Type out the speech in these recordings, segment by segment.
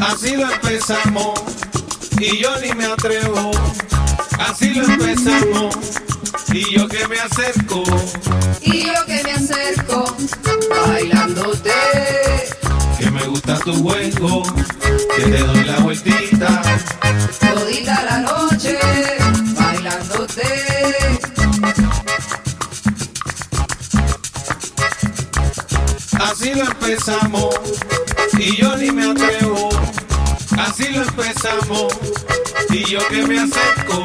Así lo empezamos y yo ni me atrevo. Así lo empezamos y yo que me acerco. Y yo que me acerco, bailándote. Que me gusta tu juego, que te doy la vueltita. Todita la noche, bailándote. Así lo empezamos Así lo empezamos y yo que me acerco.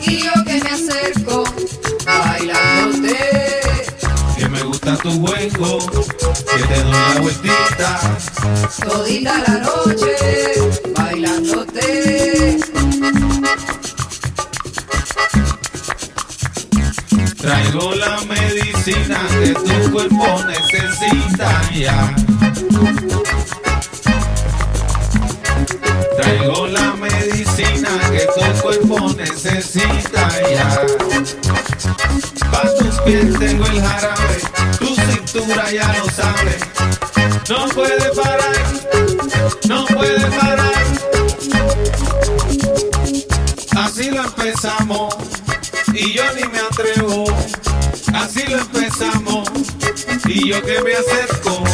Y yo que me acerco, bailándote. Que me gusta tu juego, que te doy la vueltita. Todita la noche, bailándote. Traigo la medicina que tu cuerpo necesita ya. El jarabe, tu cintura ya lo sabe. No puede parar, no puede parar. Así lo empezamos y yo ni me atrevo. Así lo empezamos y yo que me acerco.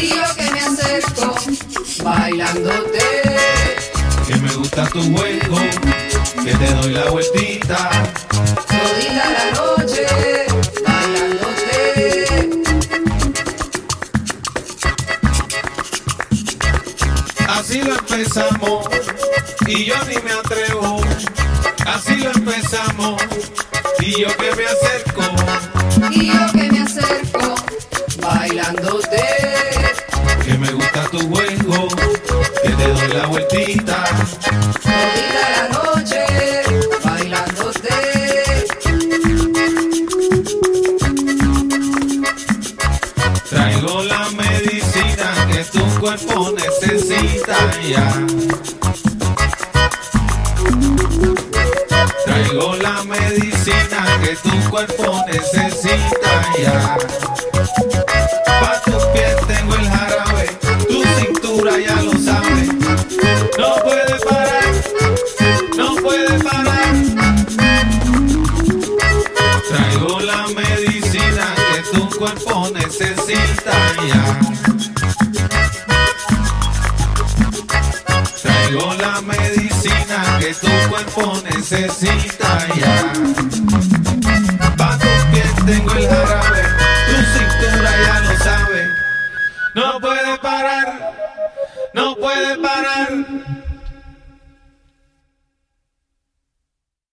Y yo que me acerco, bailándote. Que me gusta tu juego, que te doy la vueltita. Todita la noche, Así lo empezamos y yo ni me atrevo. Así lo empezamos y yo que me acerco. Y yo que me acerco, bailándote. Que me gusta tu juego, que te doy la vueltita. Todita la noche, bailándote. Traigo la medicina que tu cuerpo necesita Traigo la medicina que tu cuerpo necesita ya. Pa' tus pies tengo el jarabe, tu cintura ya lo sabe. No puede parar, no puede parar. Traigo la medicina que tu cuerpo necesita ya. Traigo la medicina que tu cuerpo necesita ya. Pa' tus pies tengo el jarabe, tu cintura ya lo sabe. No puede parar, no puede parar.